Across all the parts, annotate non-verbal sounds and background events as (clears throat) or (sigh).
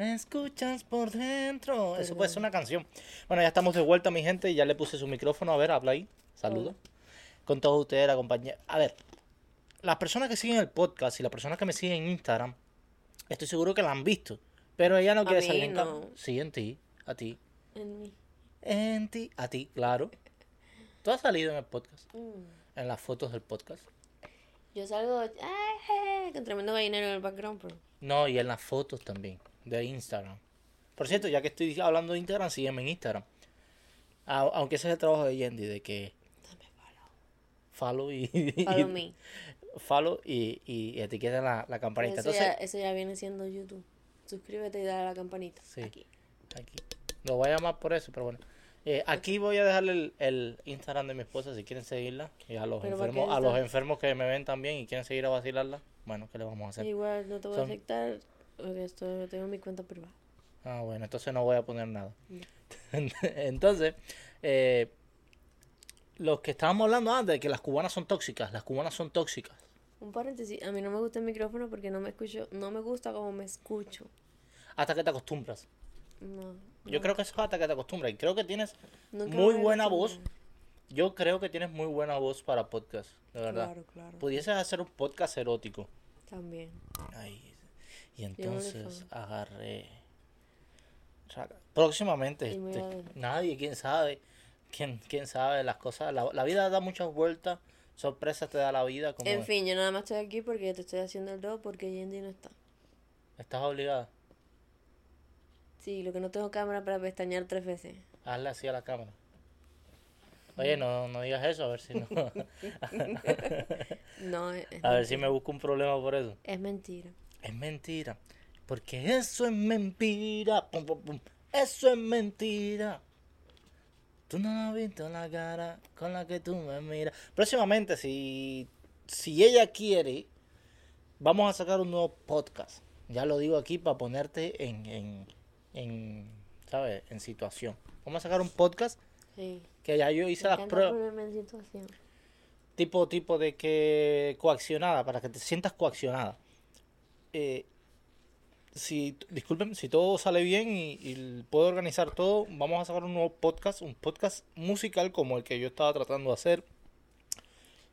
Me escuchas por dentro. Eso puede ser una canción. Bueno, ya estamos de vuelta, mi gente. Ya le puse su micrófono. A ver, habla ahí. Saludos. Con todos ustedes, la compañía. A ver, las personas que siguen el podcast y las personas que me siguen en Instagram, estoy seguro que la han visto. Pero ella no quiere salir no. Sí, en ti. A ti. En mí. En ti. A ti, claro. (laughs) Tú has salido en el podcast. Mm. En las fotos del podcast. Yo salgo ay, con tremendo gallinero en el background, pero No, y en las fotos también. De Instagram. Por cierto, ya que estoy hablando de Instagram, sígueme en Instagram. A- aunque ese es el trabajo de Yendi, de que dame follow. follow y, Follow (laughs) me. follow y, y etiqueta la, la campanita. Eso, Entonces, ya, eso ya viene siendo YouTube. Suscríbete y dale a la campanita. Sí. Aquí. aquí. Lo voy a llamar por eso, pero bueno. Eh, aquí voy a dejarle el, el Instagram de mi esposa si quieren seguirla. Y a los Pero ¿para enfermos, a los enfermos que me ven también y quieren seguir a vacilarla, bueno, ¿qué le vamos a hacer? Igual no te voy Son- a aceptar porque esto tengo mi cuenta privada. Ah, bueno, entonces no voy a poner nada. No. (laughs) entonces, eh, los que estábamos hablando antes de que las cubanas son tóxicas, las cubanas son tóxicas. Un paréntesis, a mí no me gusta el micrófono porque no me escucho, no me gusta como me escucho. Hasta que te acostumbras. No. Yo no. creo que eso es hasta que te acostumbras. Y creo que tienes Nunca muy buena voz. Yo creo que tienes muy buena voz para podcast, de verdad. Claro, claro. Pudieses hacer un podcast erótico. También. Ay, y entonces agarré. Próximamente, este, nadie, quién sabe. ¿Quién, quién sabe las cosas? La, la vida da muchas vueltas. Sorpresas te da la vida. Como En fin, yo nada más estoy aquí porque te estoy haciendo el do porque Yendi no está. Estás obligada. Sí, lo que no tengo cámara para pestañear tres veces. Hazle así a la cámara. Oye, no, no digas eso, a ver si no. (laughs) No, es, es a ver si me busco un problema por eso. Es mentira. Es mentira. Porque eso es mentira. Pum, pum, pum. Eso es mentira. Tú no has visto la cara con la que tú me miras. Próximamente, si, si ella quiere, vamos a sacar un nuevo podcast. Ya lo digo aquí para ponerte en, en, en, ¿sabes? En situación. Vamos a sacar un podcast Sí. que ya yo hice Me las pruebas. tipo tipo de que coaccionada para que te sientas coaccionada Eh, si disculpen si todo sale bien y, y puedo organizar todo vamos a sacar un nuevo podcast un podcast musical como el que yo estaba tratando de hacer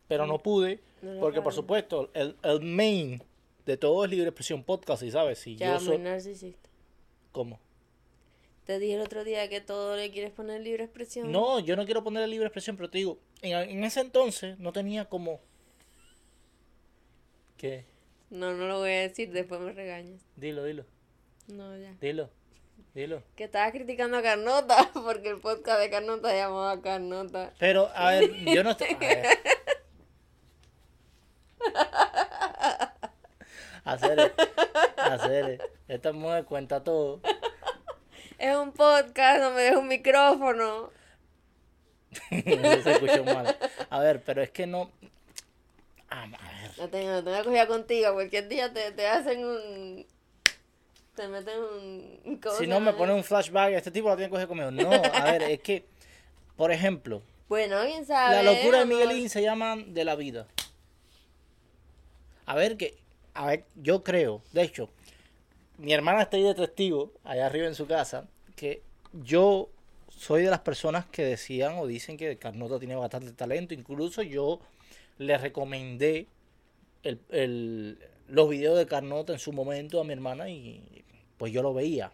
pero no pude No porque por supuesto el, el main de todo es libre expresión podcast y sabes si Ya, yo soy narcisista. ¿Cómo? Te dije el otro día que todo le quieres poner libre expresión. no yo no quiero poner libre expresión pero te digo en, en ese entonces no tenía como ¿qué? No, no lo voy a decir, después me regañas. dilo dilo No, ya. Dilo, dilo. Que estabas criticando a Carnota (laughs) porque el podcast de Carnota se llamaba Carnota. Pero, a ver, yo no estoy. (laughs) Hacer, hacer. Esta mujer cuenta todo. Es un podcast, no me deja un micrófono. Eso (laughs) se escuchó mal. A ver, pero es que no. A ver. No tengo, no tengo cogida contigo. Cualquier día te, te hacen un. Te meten un. ¿cómo Si no me llama? pone un flashback, este tipo lo tiene que coger conmigo. No, a ver, es que, por ejemplo, Bueno, quién sabe. La locura de. Miguelín se llaman de la vida. A ver que, a ver, yo creo, de hecho, mi hermana está ahí de testigo, allá arriba en su casa, que yo soy de las personas que decían o dicen que Carnota tiene bastante talento. Incluso yo le recomendé el, el- los videos de Carnota en su momento a mi hermana y pues yo lo veía.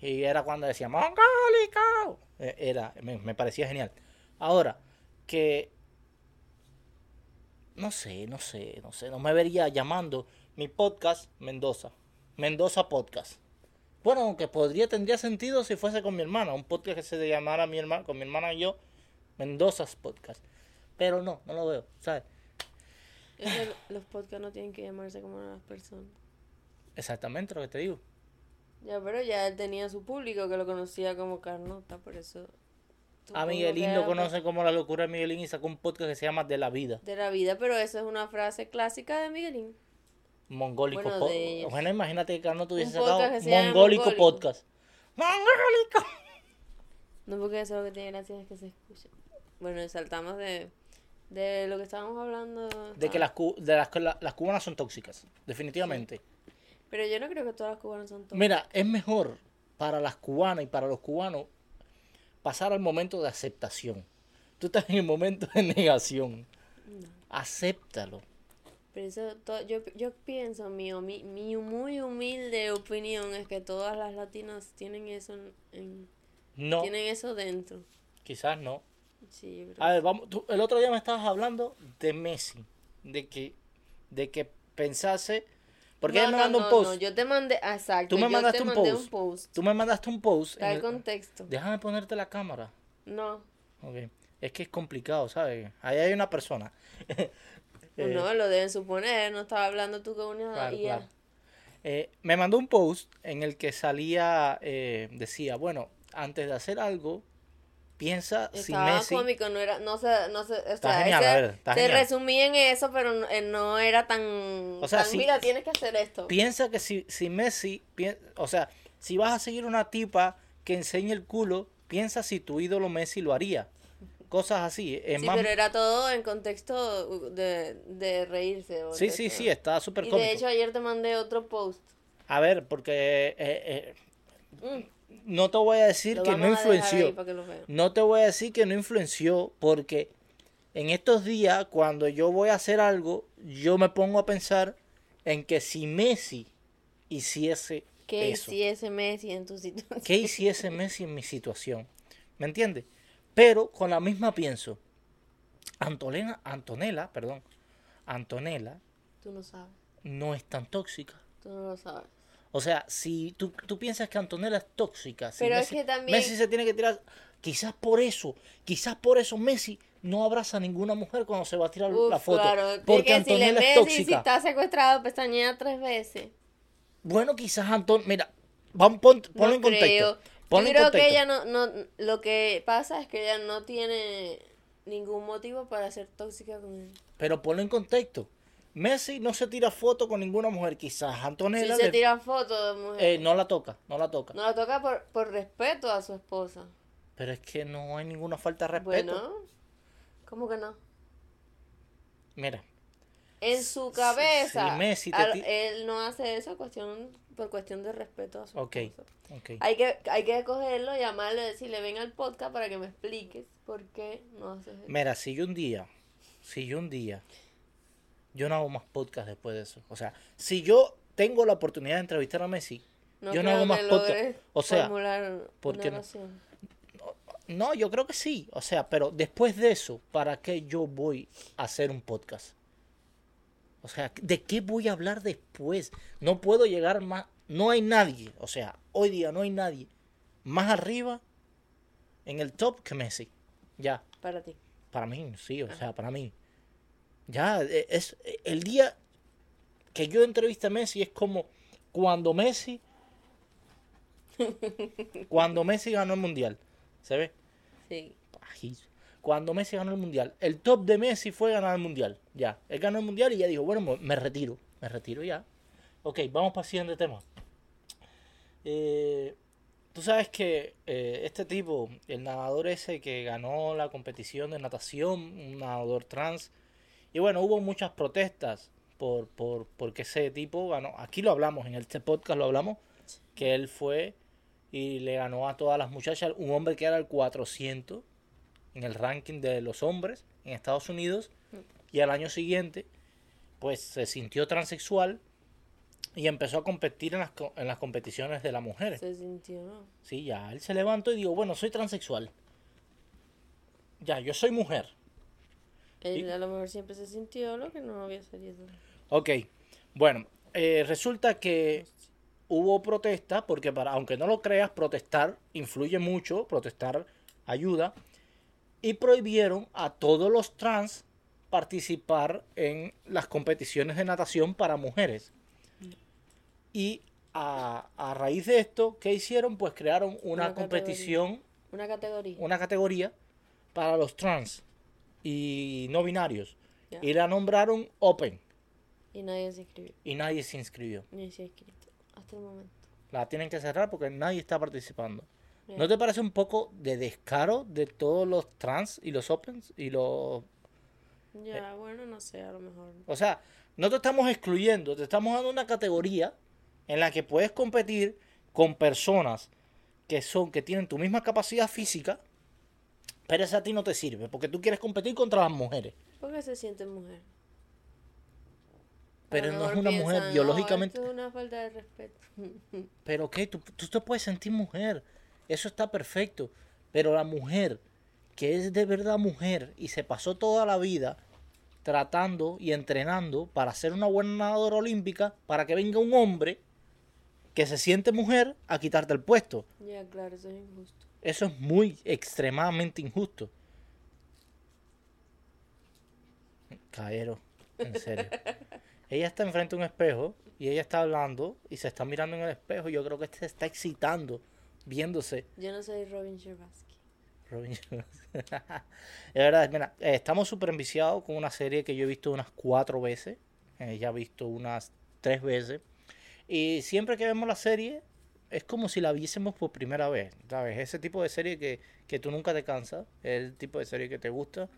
Y era cuando decía, Mongólico. Eh, Era, me, me parecía genial. Ahora, que no sé, no sé, no sé, no me vería llamando mi podcast Mendoza. Mendoza Podcast. Bueno, aunque podría, tendría sentido si fuese con mi hermana, un podcast que se llamara mi hermana, con mi hermana y yo, Mendoza's Podcast. Pero no, no lo veo, ¿sabes? Es que los podcasts no tienen que llamarse como las personas. Exactamente lo que te digo. Ya, pero ya él tenía su público que lo conocía como Carnota, por eso. A Miguelín lo conoce como la locura de Miguelín y sacó un podcast que se llama De la Vida. De la vida, pero eso es una frase clásica de Miguelín. Mongólico Bueno, Podcast. Bueno, imagínate que Carlos tuviese Un sacado Mongólico, Mongólico. Podcast. ¡Mongólico! No porque eso lo que tiene gracia es que se escuche. Bueno, saltamos de, de lo que estábamos hablando. De que las, cu- de las, la- las cubanas son tóxicas, definitivamente. Pero yo no creo que todas las cubanas son tóxicas. Mira, es mejor para las cubanas y para los cubanos pasar al momento de aceptación. Tú estás en el momento de negación. Acéptalo. Pero eso, yo, yo pienso, mi, humi- mi muy humilde opinión es que todas las latinas tienen eso en, en- No, tienen eso dentro. quizás no. Sí, yo creo A ver, vamos, tú- el otro día me estabas hablando de Messi, de que, de que pensase, porque no, ella me no, mandó no, un post. no, yo te mandé, ah, exacto, Tú me yo mandaste te un mandé post. un post. Tú me mandaste un post. Da el el- contexto. Déjame ponerte la cámara. No, Ok. Es que es complicado, ¿sabes? Ahí hay una persona. (laughs) Eh, no, lo deben suponer, no estaba hablando tú con una Claro, IA. claro. Eh, me mandó un post en el que salía, eh, decía, bueno, antes de hacer algo, piensa si Estaba Messi... cómico, no era, no se, no se, o Está sea, genial, ese- a ver, está se genial. resumía en eso, pero no, eh, no era tan, O sea, tan, sí- mira, tienes que hacer esto. Piensa que si, si Messi, o sea, si vas a seguir una tipa que enseñe el culo, piensa si tu ídolo Messi lo haría. Cosas así. Es Sí, más... pero era todo en contexto de, de reírse. Sí, sí, sí, está súper Y cómico. de hecho ayer te mandé otro post. A ver, porque eh, Mm, eh, no te voy a decir que no influenció. que. No te voy a decir que no influenció porque en estos días cuando yo voy a hacer algo, yo me pongo a pensar en que si Messi hiciese ¿Qué eso, hiciese Messi en tu situación? ¿qué hiciese Messi en mi situación? ¿Me entiendes? Pero con la misma pienso, Antonella, Antonella, perdón, Antonella Tú no sabes, no es tan tóxica. tú no lo sabes. O sea, si tú, tú piensas que Antonella es tóxica, si Pero es Messi, que también- Messi se tiene que tirar, quizás por eso, quizás por eso Messi no abraza a ninguna mujer cuando se va a tirar Uf, la foto. claro, porque porque si le Antonella es Messi, si tóxica. está secuestrado, pestañea tres veces. Bueno, quizás Anton, mira, vamos, pon, ponlo no en contexto. Yo creo que ella no, no, lo que pasa es que ella no tiene ningún motivo para ser tóxica con él. Pero ponlo en contexto. Messi no se tira foto con ninguna mujer, quizás Si Antonella se le- tira fotos de mujer, eh, no la toca, no la toca. no la toca por, por respeto a su esposa. Pero es que no hay ninguna falta de respeto. Bueno, ¿cómo que no? Mira, En su cabeza, si Messi te al- él no hace eso cuestión, por cuestión de respeto a su ok, esposa. ok. Hay que, hay que cogerlo, llamarle, decirle, ven al podcast para que me expliques por qué no haces eso. Mira, si yo un día, si yo un día, yo no hago más podcast después de eso. O sea, si yo tengo la oportunidad de entrevistar a Messi, yo no hago más podcast. O sea, formular ¿por una qué no? no, yo creo que sí. O sea, pero después de eso, ¿para qué yo voy a hacer un podcast? O sea, ¿de qué voy a hablar después? No puedo llegar más. No hay nadie, o sea, hoy día no hay nadie más arriba en el top que Messi. Ya. Para ti. Para mí, sí, o sea, para mí. Ya, eh, es eh, el día que yo entrevisté a Messi es como cuando Messi (laughs) cuando Messi ganó el mundial. ¿Se ve? Sí. Cuando Messi ganó el mundial. El top de Messi fue ganar el mundial. Ya. Él ganó el mundial y ya dijo, bueno, me- me retiro. Me retiro ya. Ok, vamos para el siguiente tema. Eh, Tú sabes que eh, este tipo, el nadador ese que ganó la competición de natación, un nadador trans, y bueno, hubo muchas protestas por, por porque ese tipo ganó. Aquí lo hablamos, en este podcast lo hablamos, que él fue y le ganó a todas las muchachas, un hombre que era el 400 en el ranking de los hombres en Estados Unidos, y al año siguiente, pues se sintió transexual y empezó a competir en las, en las competiciones de las mujeres. Se sintió, ¿no? Sí, ya, él se levantó y dijo, bueno, soy transexual. Ya, yo soy mujer. Él a lo mejor siempre se sintió lo que no había salido. Ok, bueno, eh, resulta que hubo protesta, porque para, aunque no lo creas, protestar influye mucho, protestar ayuda, y prohibieron a todos los trans participar en las competiciones de natación para mujeres. Y a, a raíz de esto, ¿qué hicieron? Pues crearon una, Una categoría. competición, Una categoría. una categoría para los trans y no binarios. Y la nombraron Open Y nadie se inscribió. y nadie se inscribió. Ni se ha inscrito. Hasta el momento. La tienen que cerrar porque nadie está participando. ¿No te parece un poco de descaro de todos los trans y los opens y los... Ya, Eh. bueno, no sé, a lo mejor. O sea, no te estamos excluyendo, te estamos dando una categoría en la que puedes competir con personas que son que tienen tu misma capacidad física, pero esa a ti no te sirve, porque tú quieres competir contra las mujeres. ¿Por qué se siente mujer? Pero no es una mujer biológicamente. "No, esto es una falta de respeto. (laughs) Pero qué, tú, tú te puedes sentir mujer. Eso está perfecto. Pero la mujer, que es de verdad mujer y se pasó toda la vida tratando y entrenando para ser una buena nadadora olímpica, para que venga un hombre que se siente mujer a quitarte el puesto. ya, claro, eso es injusto. Eso es muy extremadamente injusto. Caero, en serio. (laughs) ella está enfrente de un espejo y ella está hablando y se está mirando en el espejo. Yo creo que se está excitando viéndose. Yo no soy Robin Scherbatsky. Robin Jones. (laughs) es verdad, mira, eh, estamos súper enviciados con una serie que yo he visto unas cuatro veces. Ella ha visto unas tres veces. Y siempre que vemos la serie, es como si la viésemos por primera vez. ¿Sabes? Ese tipo de serie que, que tú nunca te cansas. Es el tipo de serie que te gusta.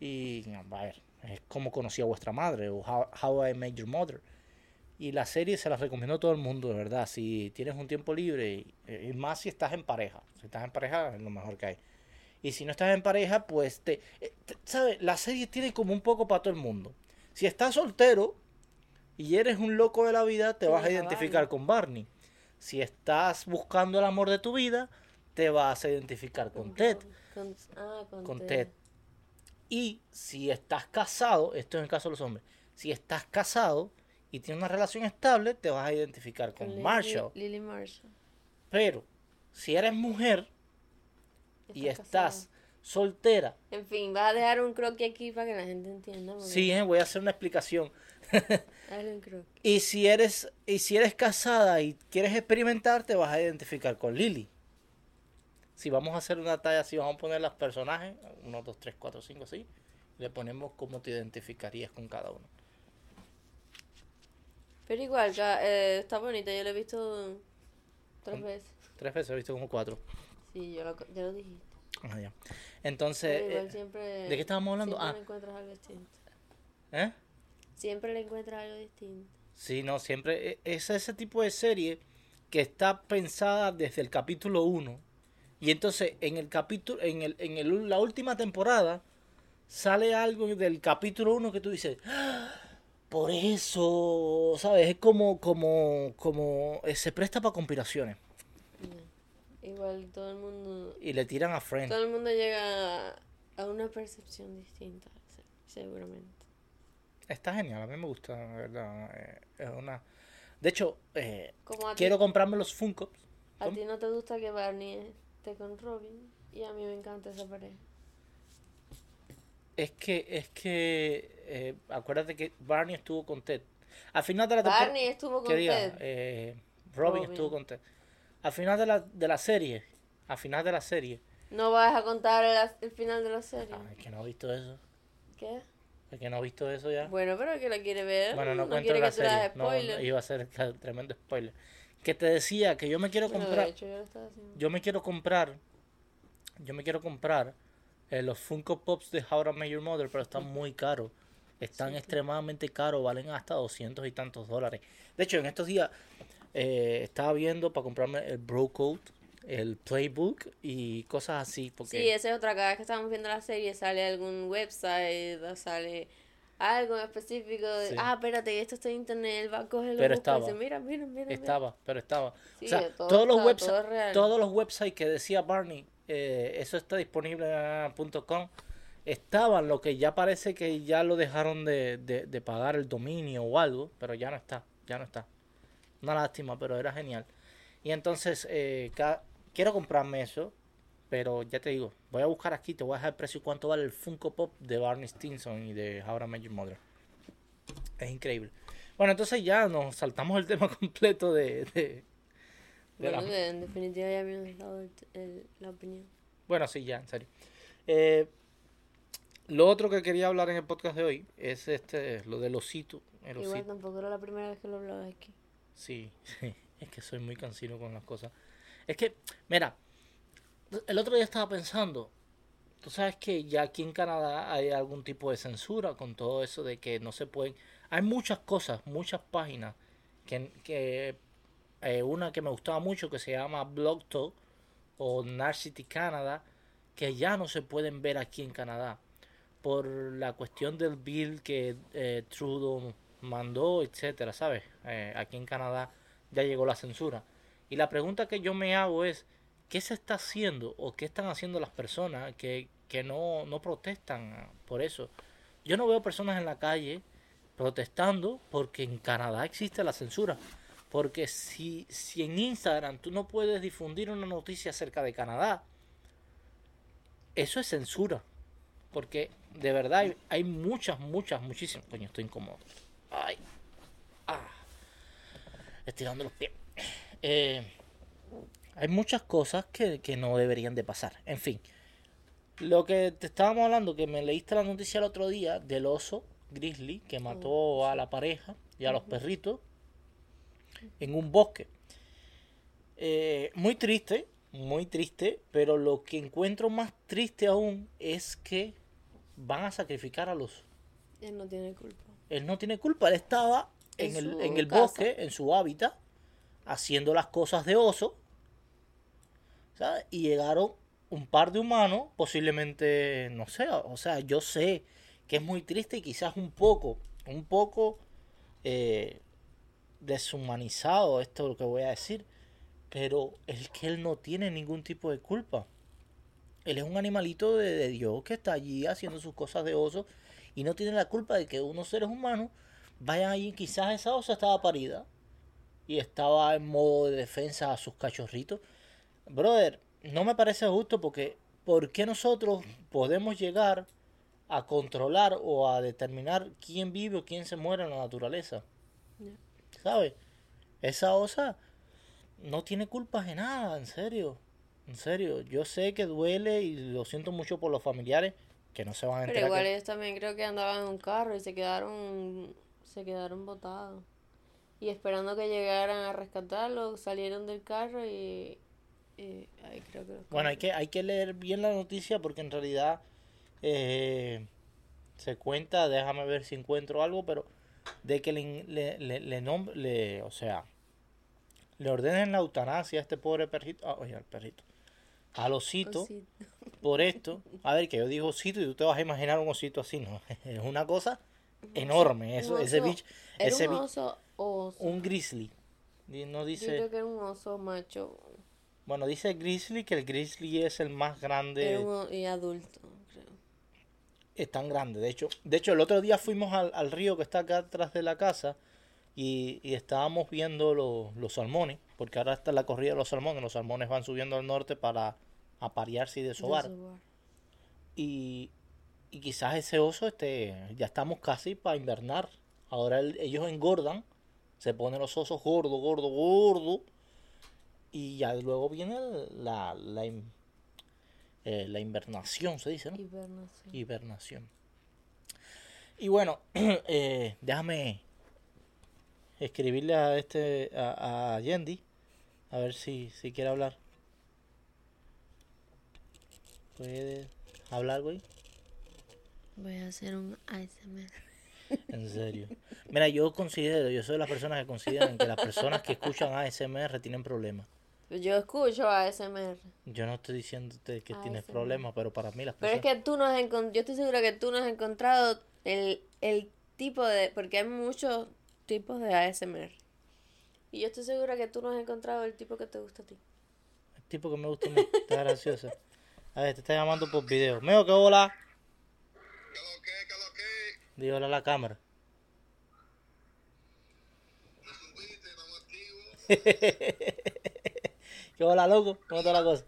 Y, a ver, es como conocí a vuestra madre o How, How I Met Your Mother. Y la serie se la recomiendo a todo el mundo, de verdad. Si tienes un tiempo libre, y, y más si estás en pareja. Si estás en pareja, es lo mejor que hay. Y si no estás en pareja, pues te, eh, te- ¿sabes? La serie tiene como un poco para todo el mundo. Si estás soltero y eres un loco de la vida, te vas a identificar Barney. con Barney. Si estás buscando el amor de tu vida, te vas a identificar con Ted. Con, ah, con, Con Ted. Ted. Y si estás casado, esto es en el caso de los hombres, si estás casado y tienes una relación estable, te vas a identificar con Lily- Marshall. Lily Marshall. Pero si eres mujer y Está estás soltera, En fin, vas a dejar un croquis aquí para que la gente entienda. sí, eh, voy a hacer una explicación. Y si eres y si eres casada y quieres experimentar, te vas a identificar con Lily. Si vamos a hacer una talla así, vamos a poner los personajes, 1, 2, 3, 4, 5, así. Le ponemos cómo te identificarías con cada uno. Pero igual, eh, está bonita. Yo lo he visto tres veces. Tres veces, he visto como cuatro. Sí, yo lo, ya lo dijiste. Ah, ya. Entonces, igual eh, siempre. ¿de qué estábamos hablando? Ah. encuentras algo distinto. ¿eh? Siempre le encuentras algo distinto. Sí, no, siempre e- es ese tipo de serie que está pensada desde el capítulo 1 y entonces en el capítulo en el en el- la última temporada sale algo del capítulo 1 que tú dices, "Ah, por eso, ¿sabes? Es como como como eh, se presta para conspiraciones. Igual todo el mundo. y le tiran a Friends. Todo el mundo llega a, una percepción distinta, se- seguramente. Está genial, a mí me gusta, la verdad. eh, Es una De hecho, eh, a ti, quiero comprarme los Funko. a ti no te gusta que Barney esté con Robin y a mí me encanta esa pareja. Es que, es que, eh, acuérdate que Barney estuvo con Ted. Al final de la. Barney estuvo con. Ted. Eh, Robin, Robin. estuvo con Ted. Al final de la, de la serie, al final de la serie. No vas a contar el, el final de la serie. Ay, que no ha visto eso. ¿Qué? Es que no ha visto eso ya. Bueno, pero que la quiere ver. Bueno, no, no cuento la serie. No, iba a ser tremendo spoiler. Que te decía que yo me quiero Bueno, comprar. de hecho, yo lo me quiero comprar. Yo me quiero comprar eh, los Funko Pops de How to Met Your Mother, pero están muy caros. Están sí. extremadamente caros, valen hasta 200 y tantos dólares. De hecho, en estos días eh, estaba viendo para comprarme el Bro Code, el Playbook y cosas así. Porque Sí, esa es otra. Cada vez que estamos viendo la serie sale algún website o sale algo en específico. De, Sí. Ah, espérate, esto está en internet. Él va a cogerlo. Pero y estaba. dice, mira, mira, mira. mira". estaba, pero estaba. Sí, o sea, todo todos, los websites, todo todos los websites que decía Barney, eh, eso está disponible en .com, estaban, lo que ya parece que ya lo dejaron de, de, de pagar el dominio o algo, pero ya no está, ya no está. Una lástima, pero era genial. Y entonces, eh, ca- quiero comprarme eso, pero ya te digo, voy a buscar aquí, te voy a dejar el precio y cuánto vale el Funko Pop de Barney Stinson y de How I Met Your Mother. Es increíble. Bueno, entonces ya nos saltamos el tema (laughs) completo de... de- de Bueno, la- en definitiva ya me has dado el- el- la opinión. Bueno, sí, ya, en serio. Eh, lo otro que quería hablar en el podcast de hoy es este, lo del osito. El Igual osito. tampoco era la primera vez que lo hablaba aquí. Sí, sí, (laughs) es que soy muy cansino con las cosas. Es que, mira, el otro día estaba pensando, tú sabes que ya aquí en Canadá hay algún tipo de censura con todo eso de que no se pueden... Hay muchas cosas, muchas páginas que, que eh, una que me gustaba mucho que se llama Blog Talk o Narcity Canada, que ya no se pueden ver aquí en Canadá por la cuestión del bill que eh, Trudeau mandó, etcétera, ¿sabes? Eh, aquí en Canadá ya llegó la censura. Y la pregunta que yo me hago es, ¿qué se está haciendo o qué están haciendo las personas que, que no, no protestan por eso? Yo no veo personas en la calle protestando porque en Canadá existe la censura. Porque si, si en Instagram tú no puedes difundir una noticia acerca de Canadá, eso es censura. Porque de verdad hay, muchas, muchas, muchísimas. Coño, estoy incómodo. Ay. Ah. Estirando los pies. Eh, hay muchas cosas que, que no deberían de pasar. En fin. Lo que te estábamos hablando, que me leíste la noticia el otro día del oso grizzly que mató a la pareja y a los perritos en un bosque. Eh, muy triste, muy triste, pero lo que encuentro más triste aún es que van a sacrificar al oso. Él no tiene culpa. Él no tiene culpa, él estaba en, En el, en el bosque, en su hábitat, haciendo las cosas de oso. ¿sabes? Y llegaron un par de humanos, posiblemente, no sé, o sea, yo sé que es muy triste y quizás un poco, un poco eh, deshumanizado esto lo que voy a decir, pero es que él no tiene ningún tipo de culpa. Él es un animalito de, Dios que está allí haciendo sus cosas de oso y no tiene la culpa de que unos seres humanos vayan allí. Quizás esa osa estaba parida y estaba en modo de defensa a sus cachorritos. Brother, no me parece justo porque ¿por qué nosotros podemos llegar a controlar o a determinar quién vive o quién se muere en la naturaleza? ¿Sabes? Esa osa no tiene culpas de nada, en serio. En serio, yo sé que duele y lo siento mucho por los familiares que no se van a Pero enterar. igual que- ellos también creo que andaban en un carro y se quedaron, se quedaron botados. Y esperando que llegaran a rescatarlo, salieron del carro y, y ahí creo que Bueno, hay que, hay que leer bien la noticia porque en realidad eh, se cuenta, déjame ver si encuentro algo, pero de que le, le, le, le nom- le- o sea, le ordenen la eutanasia a este pobre perrito, ah, oye, al perrito, al osito, Osito. por esto. A ver, que yo digo osito y tú te vas a imaginar un osito así, ¿no? (laughs) Es una cosa enorme, eso, Un ese bicho, ese un oso oso. un grizzly. No Yo dice, creo que era un oso macho. bueno, dice grizzly que el grizzly es el más grande. Un y adulto, creo. es tan grande. De hecho, de hecho el otro día fuimos al, al río que está acá atrás de la casa y, y estábamos viendo los, los salmones, porque ahora está la corrida de los salmones. Los salmones van subiendo al norte para aparearse y desovar. Desovar. Y, y quizás ese oso, este, ya estamos casi para invernar. Ahora el- ellos engordan, se ponen los osos gordos, gordos, gordos. Y ya luego viene la, la, eh, la invernación, se dice, ¿no? Hibernación. hibernación. Y bueno, (clears throat) eh, déjame escribirle a este a, a Yendi a ver si, si quiere hablar. ¿Puede hablar, güey? Voy a hacer un ASMR. En serio. Mira, yo considero, yo soy de las personas que consideran que las personas que escuchan ASMR tienen problemas. Yo escucho ASMR. Yo no estoy diciéndote que tienes problemas, pero para mí las Pero es personas... que tú no has encontrado, yo estoy segura que tú no has encontrado el, el tipo de, porque hay muchos tipos de ASMR. Y yo estoy segura que tú no has encontrado el tipo que te gusta a ti. El tipo que me gusta a mí, está gracioso. A ver, te está llamando por video. Meo, que hola. ¿Qué Dígale a la cámara. No. (laughs) ¿Qué hola, loco? ¿Cómo está la cosa?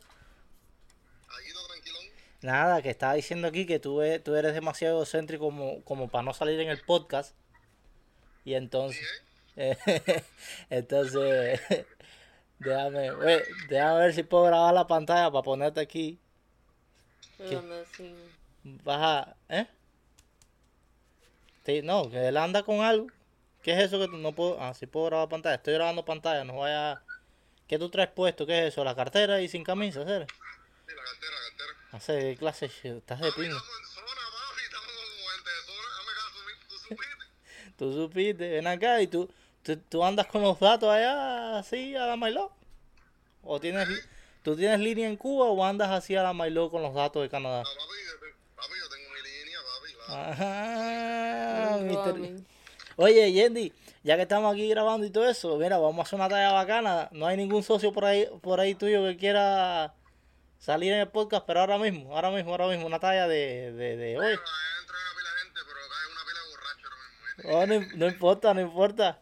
No. Nada, que estaba diciendo aquí que tú, e- tú eres demasiado egocéntrico como, como para no salir en el podcast. Y entonces... (laughs) entonces... (laughs) déjame, déjame ver si puedo grabar la pantalla para ponerte aquí. Anda sin- Baja... ¿Eh? Sí, no, que él anda con algo. ¿Qué es eso que no puedo... Ah, sí puedo grabar pantalla. Estoy grabando pantalla, no vaya... ¿Qué tú traes puesto? ¿Qué es eso? ¿La cartera y sin camisa? ¿sabes? Sí, la cartera, la cartera. Hace clase, de- estás de mi- (laughs) tú supiste. Ven acá y tú, ¿Tú, tú andas con los datos allá así a la Mailó? ¿O tienes, tú tienes línea en Cuba o andas así a la Mailó con los datos de Canadá? Ah, papi, yo, papi, yo tengo mi línea, papi, claro. Ajá, Un mister- roaming. Oye, Yendi, ya que estamos aquí grabando y todo eso, mira, vamos a hacer una talla bacana. No hay ningún socio por ahí, por ahí tuyo que quiera salir en el podcast, pero ahora mismo, ahora mismo, ahora mismo, una talla de, de, de hoy. Oh, no, no importa, no importa.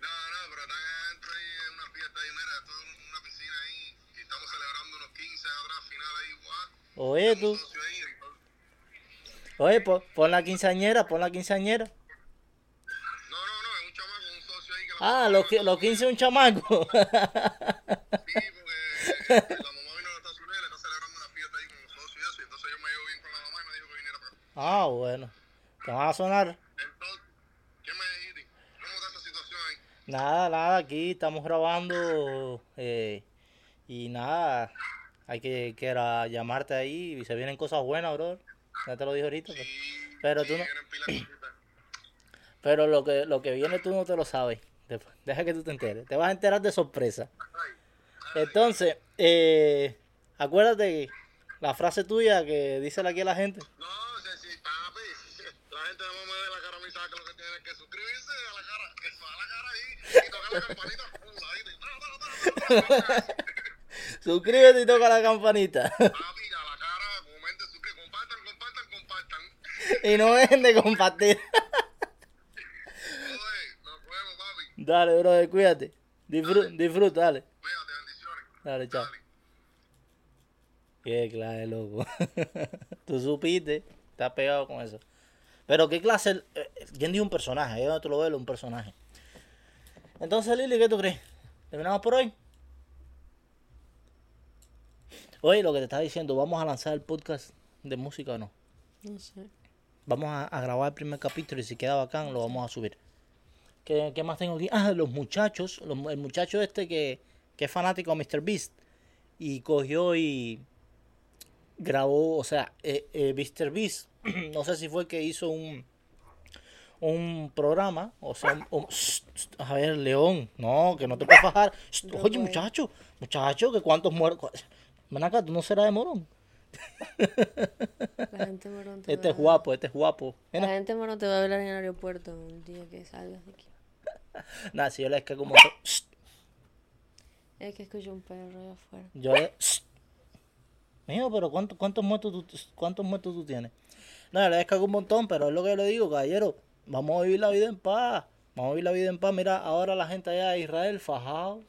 No, no, pero están adentro ahí en una fiesta ahí, mira, esto es una piscina ahí, y estamos celebrando unos 15 atrás, final ahí, guau. Oye, tú, Un socio ahí, y todo. Oye, pon, pon la quinceañera, pon la quinceañera. No, no, no, es un chamaco, un socio ahí que la Ah, los, qui- los 15 un chamaco. Sí, porque eh, la mamá vino de Estados Unidos y le está celebrando una fiesta ahí con los socios y eso, y entonces yo me llevo bien con la mamá y me dijo que viniera para acá. ah, bueno. Te van a sonar. Entonces, ¿qué me dijiste? ¿Cómo está esa situación ahí? Nada, nada, aquí estamos grabando eh, y nada, hay que, que era llamarte ahí y se vienen cosas buenas, bro. Ya te lo dije ahorita. Pero, Sí, pero sí, tú no, (clears throat) pero lo que lo que viene tú no te lo sabes. Deja que tú te enteres. Te vas a enterar de sorpresa. Entonces, eh, acuérdate la frase tuya que dice aquí a la gente. No, sí, papi, la gente no me ve la cara a mí, sabe que lo que tiene que suscribirse a la cara, eso, a la cara ahí, y tocar la campanita, (laughs) ahí. Suscríbete y toca la campanita. papi, (laughs) y no dejen de compartir. Dale, brother, cuídate. Disfruta, disfruta, dale. cuídate, bendiciones. Dale, chao. Dale. Qué clase, loco. (laughs) Tú supiste, estás pegado con eso. Pero qué clase, eh, ¿quién dijo un personaje? Ahí donde tú lo ves, un personaje. Entonces, Lili, ¿qué tú crees? ¿Terminamos por hoy? Oye, lo que te estaba diciendo, ¿vamos a lanzar el podcast de música o no? No sé. Vamos a, a grabar el primer capítulo y si queda bacán, lo vamos a subir. ¿Qué, qué más tengo aquí? Ah, los muchachos. los- el muchacho este que, que es fanático de Mr. Beast. Y cogió y grabó, o sea, eh, eh, Mr. Beast, (clears throat) no sé si fue que hizo un, un programa, o sea, un- a ver, León, no, que no te puedes bajar. Oye, muchacho, muchacho, que cuántos muertos. Ven acá, tú no serás de morón. La gente morón te Este es guapo, este es guapo. La gente morón te va a hablar en el aeropuerto un día que salgas de aquí. (laughs) Nada, si yo le que como (laughs) Es que escucho un perro allá afuera. yo le Mijo, pero ¿cuántos, cuántos muertos tú cuántos muertos tú tienes? No, le descargo un montón, pero es lo que yo le digo, caballero, vamos a vivir la vida en paz. Vamos a vivir la vida en paz. Mira, ahora la gente allá de Israel fajado.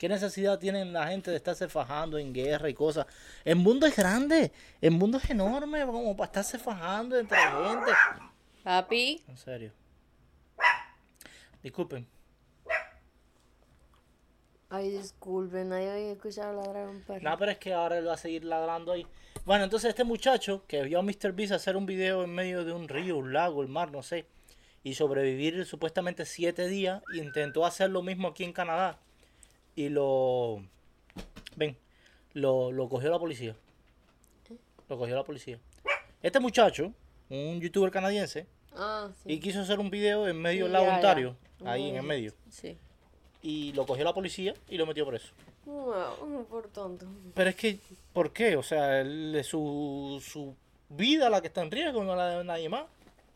¿Qué necesidad tienen la gente de estarse fajando en guerra y cosas? El mundo es grande, el mundo es enorme, como para estarse fajando entre gente. Papi, En serio. Disculpen. ay, disculpen, nadie había escuchado ladrar a un perro. No, pero es que ahora él va a seguir ladrando ahí. Bueno, entonces este muchacho que vio a Mr. Beast hacer un video en medio de un río, un lago, el mar, no sé, y sobrevivir supuestamente siete días, intentó hacer lo mismo aquí en Canadá. Y lo... Ven, lo, lo cogió la policía. Lo cogió la policía. Este muchacho, un youtuber canadiense, Ah, sí. y quiso hacer un video en medio del Sí, lago. Ontario, ahí en el medio. Sí. Y lo cogió la policía y lo metió preso. Wow, por tonto. Pero es que, ¿por qué? O sea, es su, su vida la que está en riesgo, no la de nadie más.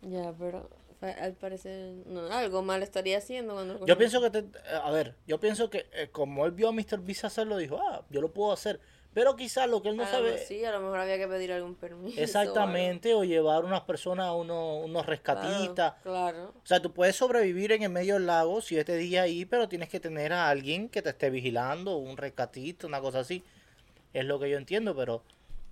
Ya, pero al parecer no, algo mal estaría haciendo cuando Yo pienso que, te- a ver, yo pienso que eh, como él vio a Mr. Beast hacerlo, dijo, ah, yo lo puedo hacer. Pero quizás lo que él no A lo sabe Sí, a lo mejor había que pedir algún permiso. o exactamente, o llevar unas personas, unos, unos rescatistas. Claro, claro. O sea, tú puedes sobrevivir en el medio del lago siete días ahí, pero tienes que tener a alguien que te esté vigilando, un rescatista, una cosa así. Es lo que yo entiendo, pero,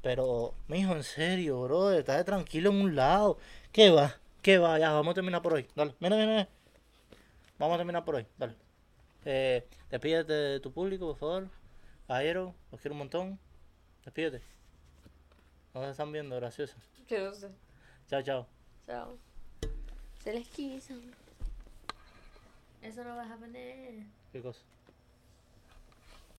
pero, mijo, en serio, bro, estás tranquilo en un lado. ¿Qué va? ¿Qué va? Ya, vamos a terminar por hoy. Dale, mira, mira. Vamos a terminar por hoy, dale. Eh, despídete de tu público, por favor. Caballero, los quiero un montón. Despídete. No se están viendo, gracioso. Que no sé. Chao, chao. Chao. Se les quiso. Eso no vas a poner. ¿Qué cosa?